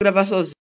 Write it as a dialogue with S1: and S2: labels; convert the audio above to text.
S1: gravar